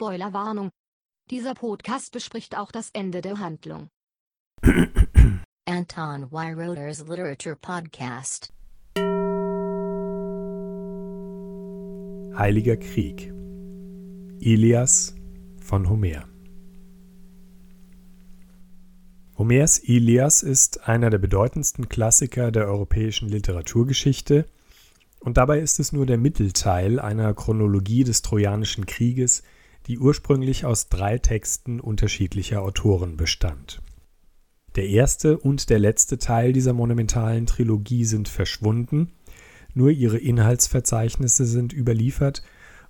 Spoilerwarnung. Dieser Podcast bespricht auch das Ende der Handlung. Anton Weiroder's Literature Podcast. Heiliger Krieg. Ilias von Homer. Homers Ilias ist einer der bedeutendsten Klassiker der europäischen Literaturgeschichte und dabei ist es nur der Mittelteil einer Chronologie des Trojanischen Krieges, die ursprünglich aus drei Texten unterschiedlicher Autoren bestand. Der erste und der letzte Teil dieser monumentalen Trilogie sind verschwunden, nur ihre Inhaltsverzeichnisse sind überliefert,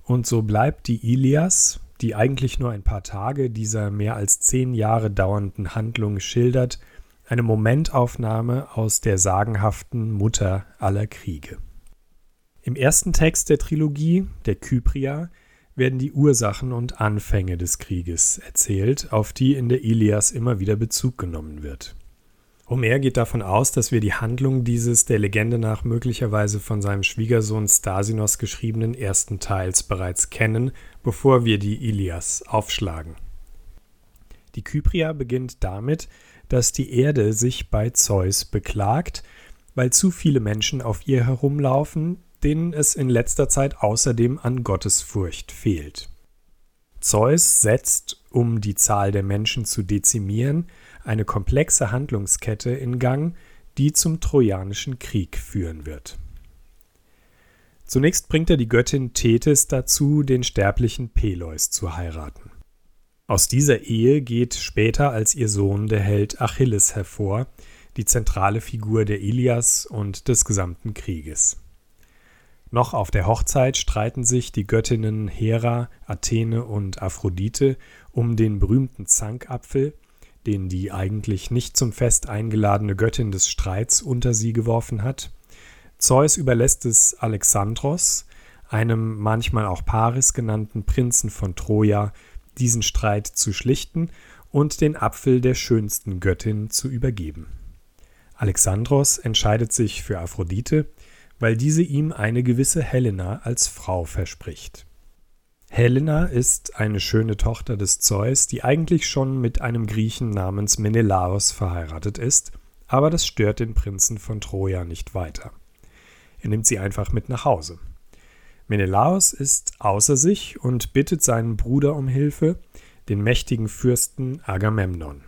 und so bleibt die Ilias, die eigentlich nur ein paar Tage dieser mehr als zehn Jahre dauernden Handlung schildert, eine Momentaufnahme aus der sagenhaften Mutter aller Kriege. Im ersten Text der Trilogie, der Kypria, werden die Ursachen und Anfänge des Krieges erzählt, auf die in der Ilias immer wieder Bezug genommen wird. Homer geht davon aus, dass wir die Handlung dieses der Legende nach möglicherweise von seinem Schwiegersohn Stasinos geschriebenen ersten Teils bereits kennen, bevor wir die Ilias aufschlagen. Die Kypria beginnt damit, dass die Erde sich bei Zeus beklagt, weil zu viele Menschen auf ihr herumlaufen, denen es in letzter Zeit außerdem an Gottesfurcht fehlt. Zeus setzt, um die Zahl der Menschen zu dezimieren, eine komplexe Handlungskette in Gang, die zum Trojanischen Krieg führen wird. Zunächst bringt er die Göttin Tethys dazu, den sterblichen Peleus zu heiraten. Aus dieser Ehe geht später als ihr Sohn der Held Achilles hervor, die zentrale Figur der Ilias und des gesamten Krieges. Noch auf der Hochzeit streiten sich die Göttinnen Hera, Athene und Aphrodite um den berühmten Zankapfel, den die eigentlich nicht zum Fest eingeladene Göttin des Streits unter sie geworfen hat. Zeus überlässt es Alexandros, einem manchmal auch Paris genannten Prinzen von Troja, diesen Streit zu schlichten und den Apfel der schönsten Göttin zu übergeben. Alexandros entscheidet sich für Aphrodite, weil diese ihm eine gewisse Helena als Frau verspricht. Helena ist eine schöne Tochter des Zeus, die eigentlich schon mit einem Griechen namens Menelaos verheiratet ist, aber das stört den Prinzen von Troja nicht weiter. Er nimmt sie einfach mit nach Hause. Menelaos ist außer sich und bittet seinen Bruder um Hilfe, den mächtigen Fürsten Agamemnon.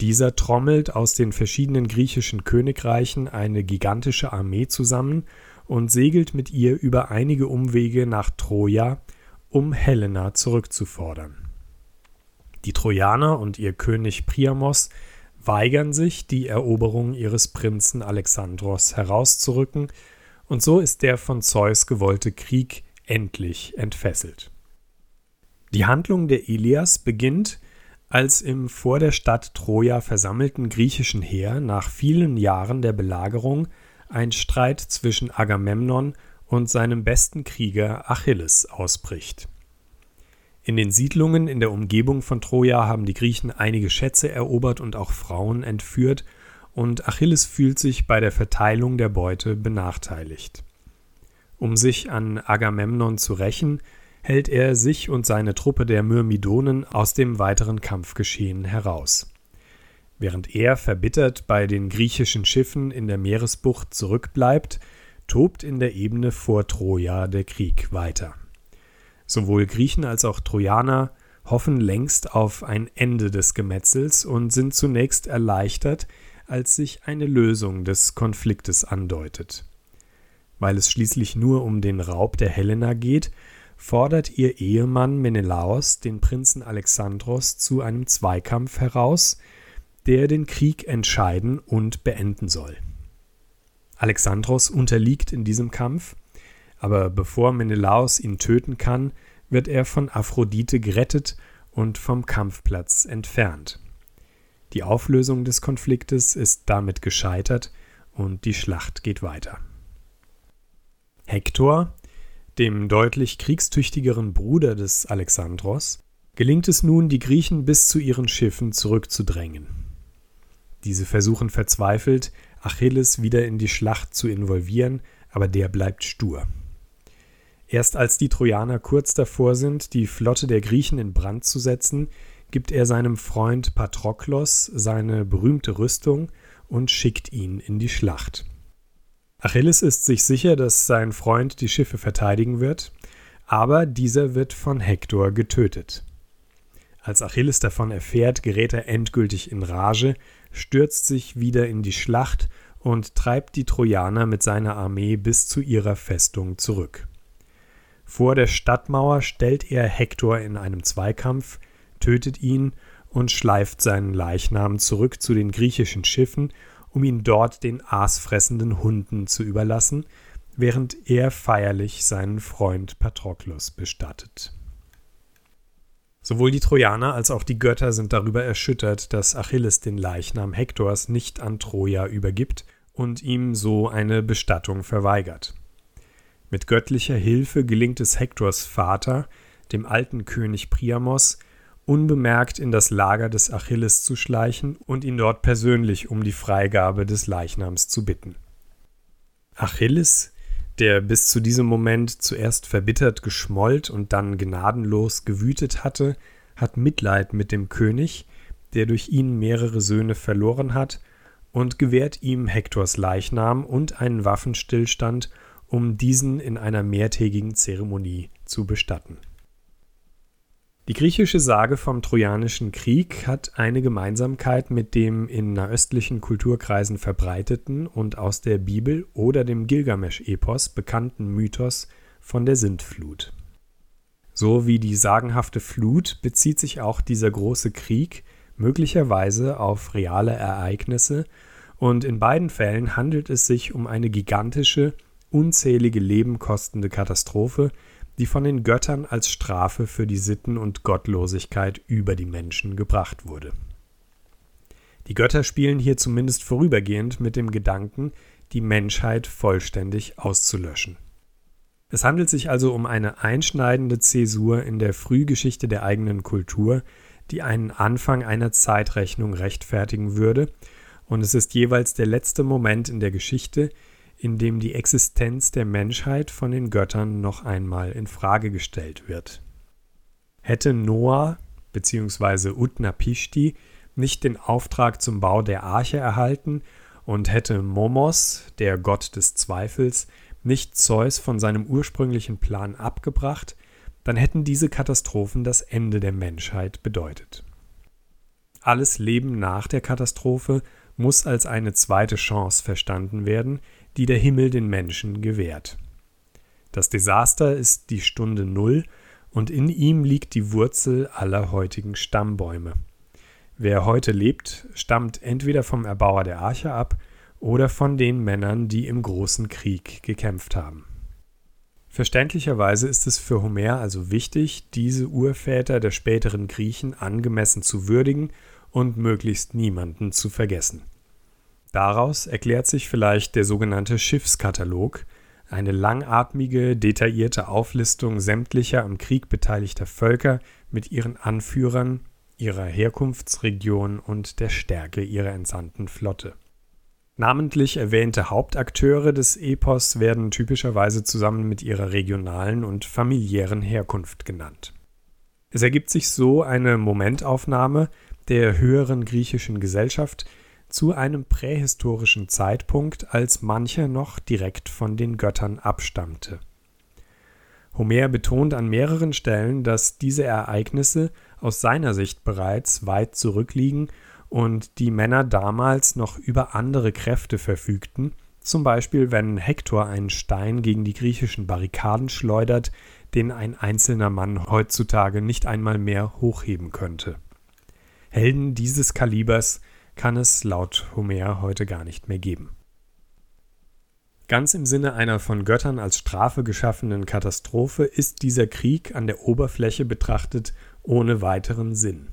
Dieser trommelt aus den verschiedenen griechischen Königreichen eine gigantische Armee zusammen und segelt mit ihr über einige Umwege nach Troja, um Helena zurückzufordern. Die Trojaner und ihr König Priamos weigern sich, die Eroberung ihres Prinzen Alexandros herauszurücken, und so ist der von Zeus gewollte Krieg endlich entfesselt. Die Handlung der Ilias beginnt als im vor der Stadt Troja versammelten griechischen Heer nach vielen Jahren der Belagerung ein Streit zwischen Agamemnon und seinem besten Krieger Achilles ausbricht. In den Siedlungen in der Umgebung von Troja haben die Griechen einige Schätze erobert und auch Frauen entführt, und Achilles fühlt sich bei der Verteilung der Beute benachteiligt. Um sich an Agamemnon zu rächen, hält er sich und seine Truppe der Myrmidonen aus dem weiteren Kampfgeschehen heraus. Während er verbittert bei den griechischen Schiffen in der Meeresbucht zurückbleibt, tobt in der Ebene vor Troja der Krieg weiter. Sowohl Griechen als auch Trojaner hoffen längst auf ein Ende des Gemetzels und sind zunächst erleichtert, als sich eine Lösung des Konfliktes andeutet. Weil es schließlich nur um den Raub der Helena geht, fordert ihr Ehemann Menelaos den Prinzen Alexandros zu einem Zweikampf heraus, der den Krieg entscheiden und beenden soll. Alexandros unterliegt in diesem Kampf, aber bevor Menelaos ihn töten kann, wird er von Aphrodite gerettet und vom Kampfplatz entfernt. Die Auflösung des Konfliktes ist damit gescheitert und die Schlacht geht weiter. Hektor, dem deutlich kriegstüchtigeren Bruder des Alexandros, gelingt es nun, die Griechen bis zu ihren Schiffen zurückzudrängen. Diese versuchen verzweifelt, Achilles wieder in die Schlacht zu involvieren, aber der bleibt stur. Erst als die Trojaner kurz davor sind, die Flotte der Griechen in Brand zu setzen, gibt er seinem Freund Patroklos seine berühmte Rüstung und schickt ihn in die Schlacht. Achilles ist sich sicher, dass sein Freund die Schiffe verteidigen wird, aber dieser wird von Hektor getötet. Als Achilles davon erfährt, gerät er endgültig in Rage, stürzt sich wieder in die Schlacht und treibt die Trojaner mit seiner Armee bis zu ihrer Festung zurück. Vor der Stadtmauer stellt er Hektor in einem Zweikampf, tötet ihn und schleift seinen Leichnam zurück zu den griechischen Schiffen, um ihn dort den aasfressenden Hunden zu überlassen, während er feierlich seinen Freund Patroklos bestattet. Sowohl die Trojaner als auch die Götter sind darüber erschüttert, dass Achilles den Leichnam Hektors nicht an Troja übergibt und ihm so eine Bestattung verweigert. Mit göttlicher Hilfe gelingt es Hektors Vater, dem alten König Priamos, unbemerkt in das Lager des Achilles zu schleichen und ihn dort persönlich um die Freigabe des Leichnams zu bitten. Achilles, der bis zu diesem Moment zuerst verbittert geschmollt und dann gnadenlos gewütet hatte, hat Mitleid mit dem König, der durch ihn mehrere Söhne verloren hat, und gewährt ihm Hektors Leichnam und einen Waffenstillstand, um diesen in einer mehrtägigen Zeremonie zu bestatten. Die griechische Sage vom Trojanischen Krieg hat eine Gemeinsamkeit mit dem in nahöstlichen Kulturkreisen verbreiteten und aus der Bibel oder dem Gilgamesch-Epos bekannten Mythos von der Sintflut. So wie die sagenhafte Flut bezieht sich auch dieser große Krieg möglicherweise auf reale Ereignisse, und in beiden Fällen handelt es sich um eine gigantische, unzählige Leben kostende Katastrophe, die von den Göttern als Strafe für die Sitten und Gottlosigkeit über die Menschen gebracht wurde. Die Götter spielen hier zumindest vorübergehend mit dem Gedanken, die Menschheit vollständig auszulöschen. Es handelt sich also um eine einschneidende Zäsur in der Frühgeschichte der eigenen Kultur, die einen Anfang einer Zeitrechnung rechtfertigen würde, und es ist jeweils der letzte Moment in der Geschichte, in dem die Existenz der Menschheit von den Göttern noch einmal in Frage gestellt wird. Hätte Noah bzw. Utnapishti nicht den Auftrag zum Bau der Arche erhalten und hätte Momos, der Gott des Zweifels, nicht Zeus von seinem ursprünglichen Plan abgebracht, dann hätten diese Katastrophen das Ende der Menschheit bedeutet. Alles Leben nach der Katastrophe muss als eine zweite Chance verstanden werden, die der Himmel den Menschen gewährt. Das Desaster ist die Stunde Null und in ihm liegt die Wurzel aller heutigen Stammbäume. Wer heute lebt, stammt entweder vom Erbauer der Arche ab oder von den Männern, die im großen Krieg gekämpft haben. Verständlicherweise ist es für Homer also wichtig, diese Urväter der späteren Griechen angemessen zu würdigen und möglichst niemanden zu vergessen. Daraus erklärt sich vielleicht der sogenannte Schiffskatalog, eine langatmige, detaillierte Auflistung sämtlicher am Krieg beteiligter Völker mit ihren Anführern, ihrer Herkunftsregion und der Stärke ihrer entsandten Flotte. Namentlich erwähnte Hauptakteure des Epos werden typischerweise zusammen mit ihrer regionalen und familiären Herkunft genannt. Es ergibt sich so eine Momentaufnahme der höheren griechischen Gesellschaft, zu einem prähistorischen Zeitpunkt, als mancher noch direkt von den Göttern abstammte. Homer betont an mehreren Stellen, dass diese Ereignisse aus seiner Sicht bereits weit zurückliegen und die Männer damals noch über andere Kräfte verfügten, zum Beispiel wenn Hektor einen Stein gegen die griechischen Barrikaden schleudert, den ein einzelner Mann heutzutage nicht einmal mehr hochheben könnte. Helden dieses Kalibers kann es laut Homer heute gar nicht mehr geben. Ganz im Sinne einer von Göttern als Strafe geschaffenen Katastrophe ist dieser Krieg an der Oberfläche betrachtet ohne weiteren Sinn.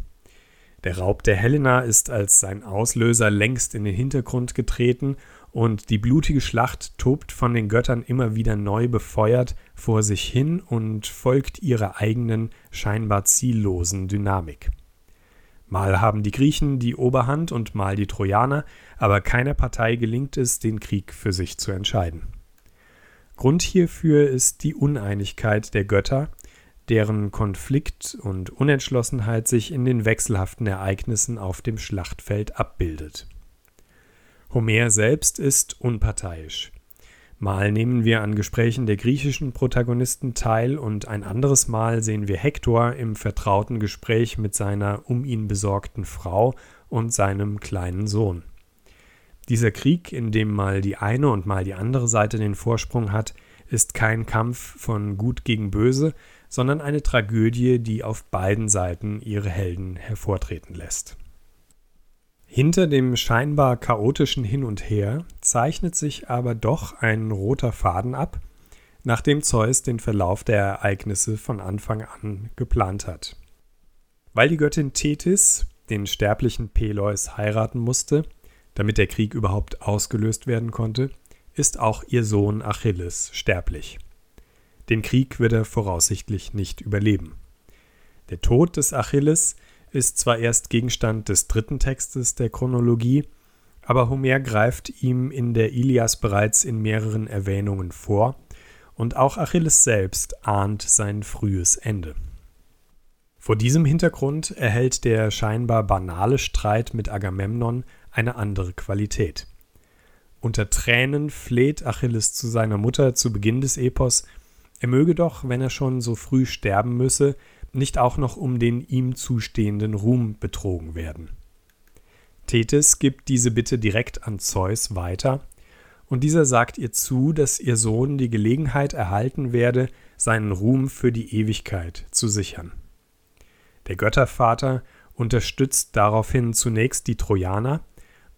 Der Raub der Helena ist als sein Auslöser längst in den Hintergrund getreten und die blutige Schlacht tobt von den Göttern immer wieder neu befeuert vor sich hin und folgt ihrer eigenen, scheinbar ziellosen Dynamik. Mal haben die Griechen die Oberhand und mal die Trojaner, aber keiner Partei gelingt es, den Krieg für sich zu entscheiden. Grund hierfür ist die Uneinigkeit der Götter, deren Konflikt und Unentschlossenheit sich in den wechselhaften Ereignissen auf dem Schlachtfeld abbildet. Homer selbst ist unparteiisch. Mal nehmen wir an Gesprächen der griechischen Protagonisten teil und ein anderes Mal sehen wir Hektor im vertrauten Gespräch mit seiner um ihn besorgten Frau und seinem kleinen Sohn. Dieser Krieg, in dem mal die eine und mal die andere Seite den Vorsprung hat, ist kein Kampf von Gut gegen Böse, sondern eine Tragödie, die auf beiden Seiten ihre Helden hervortreten lässt. Hinter dem scheinbar chaotischen Hin und Her zeichnet sich aber doch ein roter Faden ab, nachdem Zeus den Verlauf der Ereignisse von Anfang an geplant hat. Weil die Göttin Tethys den sterblichen Peleus heiraten musste, damit der Krieg überhaupt ausgelöst werden konnte, ist auch ihr Sohn Achilles sterblich. Den Krieg wird er voraussichtlich nicht überleben. Der Tod des Achilles ist zwar erst Gegenstand des dritten Textes der Chronologie, aber Homer greift ihm in der Ilias bereits in mehreren Erwähnungen vor, und auch Achilles selbst ahnt sein frühes Ende. Vor diesem Hintergrund erhält der scheinbar banale Streit mit Agamemnon eine andere Qualität. Unter Tränen fleht Achilles zu seiner Mutter zu Beginn des Epos, er möge doch, wenn er schon so früh sterben müsse, nicht auch noch um den ihm zustehenden Ruhm betrogen werden. Tethys gibt diese Bitte direkt an Zeus weiter, und dieser sagt ihr zu, dass ihr Sohn die Gelegenheit erhalten werde, seinen Ruhm für die Ewigkeit zu sichern. Der Göttervater unterstützt daraufhin zunächst die Trojaner,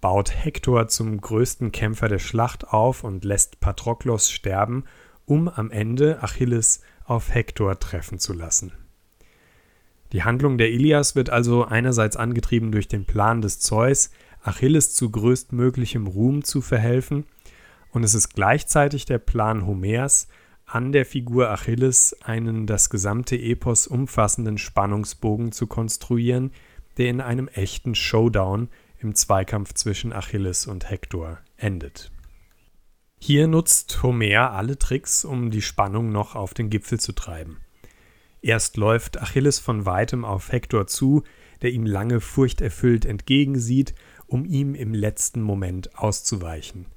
baut Hektor zum größten Kämpfer der Schlacht auf und lässt Patroklos sterben, um am Ende Achilles auf Hektor treffen zu lassen. Die Handlung der Ilias wird also einerseits angetrieben durch den Plan des Zeus, Achilles zu größtmöglichem Ruhm zu verhelfen, und es ist gleichzeitig der Plan Homers, an der Figur Achilles einen das gesamte Epos umfassenden Spannungsbogen zu konstruieren, der in einem echten Showdown im Zweikampf zwischen Achilles und Hektor endet. Hier nutzt Homer alle Tricks, um die Spannung noch auf den Gipfel zu treiben. Erst läuft Achilles von weitem auf Hektor zu, der ihm lange furchterfüllt entgegensieht, um ihm im letzten Moment auszuweichen –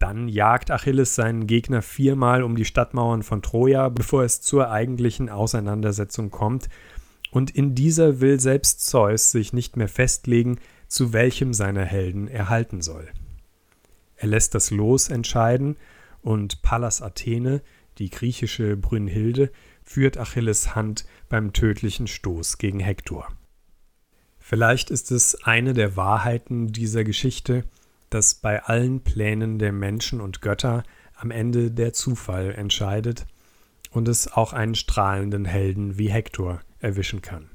dann jagt Achilles seinen Gegner viermal um die Stadtmauern von Troja, bevor es zur eigentlichen Auseinandersetzung kommt, und in dieser will selbst Zeus sich nicht mehr festlegen, zu welchem seiner Helden er halten soll. Er lässt das Los entscheiden, und Pallas Athene, die griechische Brünnhilde, führt Achilles Hand beim tödlichen Stoß gegen Hektor. Vielleicht ist es eine der Wahrheiten dieser Geschichte, dass bei allen Plänen der Menschen und Götter am Ende der Zufall entscheidet und es auch einen strahlenden Helden wie Hektor erwischen kann.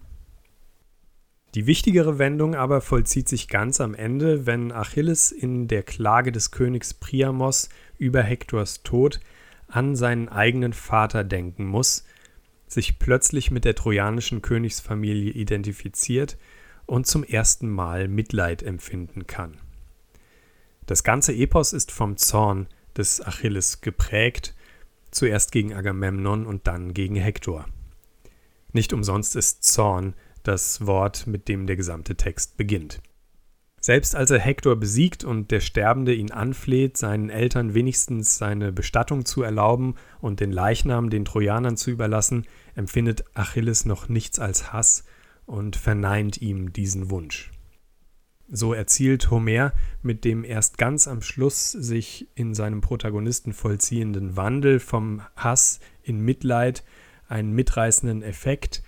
Die wichtigere Wendung aber vollzieht sich ganz am Ende, wenn Achilles in der Klage des Königs Priamos über Hektors Tod an seinen eigenen Vater denken muss, sich plötzlich mit der trojanischen Königsfamilie identifiziert und zum ersten Mal Mitleid empfinden kann. Das ganze Epos ist vom Zorn des Achilles geprägt, zuerst gegen Agamemnon und dann gegen Hektor. Nicht umsonst ist Zorn das Wort, mit dem der gesamte Text beginnt. Selbst als er Hektor besiegt und der Sterbende ihn anfleht, seinen Eltern wenigstens seine Bestattung zu erlauben und den Leichnam den Trojanern zu überlassen, empfindet Achilles noch nichts als Hass und verneint ihm diesen Wunsch. So erzielt Homer mit dem erst ganz am Schluss sich in seinem Protagonisten vollziehenden Wandel vom Hass in Mitleid einen mitreißenden Effekt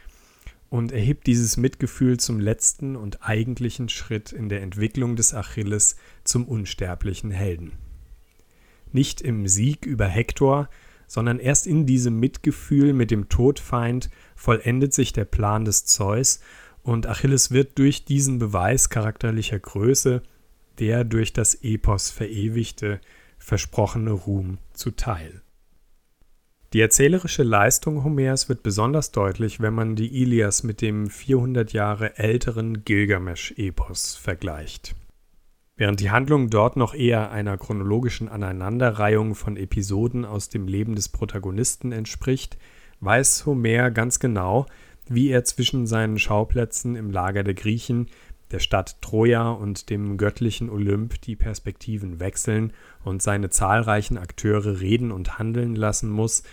und erhebt dieses Mitgefühl zum letzten und eigentlichen Schritt in der Entwicklung des Achilles zum unsterblichen Helden. Nicht im Sieg über Hektor, sondern erst in diesem Mitgefühl mit dem Todfeind vollendet sich der Plan des Zeus und Achilles wird durch diesen Beweis charakterlicher Größe der durch das Epos verewigte, versprochene Ruhm zuteil. Die erzählerische Leistung Homers wird besonders deutlich, wenn man die Ilias mit dem 400 Jahre älteren Gilgamesch-Epos vergleicht. Während die Handlung dort noch eher einer chronologischen Aneinanderreihung von Episoden aus dem Leben des Protagonisten entspricht, weiß Homer ganz genau, wie er zwischen seinen Schauplätzen im Lager der Griechen, der Stadt Troja und dem göttlichen Olymp die Perspektiven wechseln und seine zahlreichen Akteure reden und handeln lassen muss,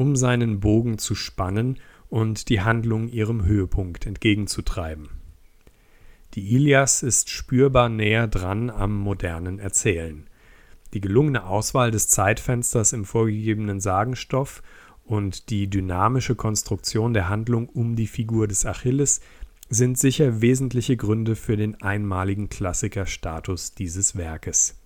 um seinen Bogen zu spannen und die Handlung ihrem Höhepunkt entgegenzutreiben. Die Ilias ist spürbar näher dran am modernen Erzählen. Die gelungene Auswahl des Zeitfensters im vorgegebenen Sagenstoff und die dynamische Konstruktion der Handlung um die Figur des Achilles sind sicher wesentliche Gründe für den einmaligen Klassikerstatus dieses Werkes.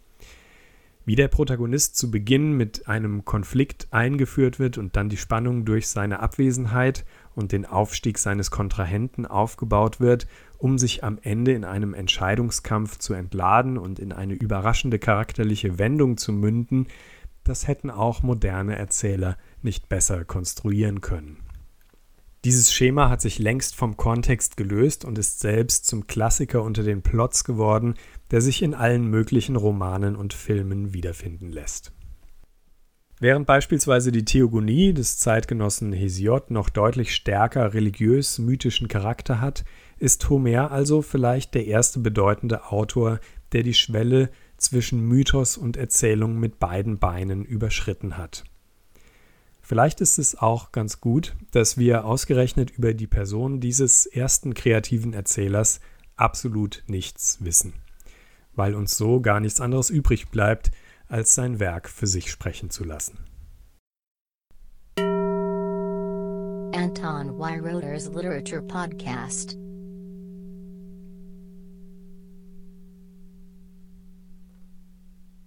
Wie der Protagonist zu Beginn mit einem Konflikt eingeführt wird und dann die Spannung durch seine Abwesenheit und den Aufstieg seines Kontrahenten aufgebaut wird, um sich am Ende in einem Entscheidungskampf zu entladen und in eine überraschende charakterliche Wendung zu münden, das hätten auch moderne Erzähler nicht besser konstruieren können. Dieses Schema hat sich längst vom Kontext gelöst und ist selbst zum Klassiker unter den Plots geworden, der sich in allen möglichen Romanen und Filmen wiederfinden lässt. Während beispielsweise die Theogonie des Zeitgenossen Hesiod noch deutlich stärker religiös-mythischen Charakter hat, ist Homer also vielleicht der erste bedeutende Autor, der die Schwelle zwischen Mythos und Erzählung mit beiden Beinen überschritten hat. Vielleicht ist es auch ganz gut, dass wir ausgerechnet über die Person dieses ersten kreativen Erzählers absolut nichts wissen, weil uns so gar nichts anderes übrig bleibt, als sein Werk für sich sprechen zu lassen. Anton Weiroder's Literature Podcast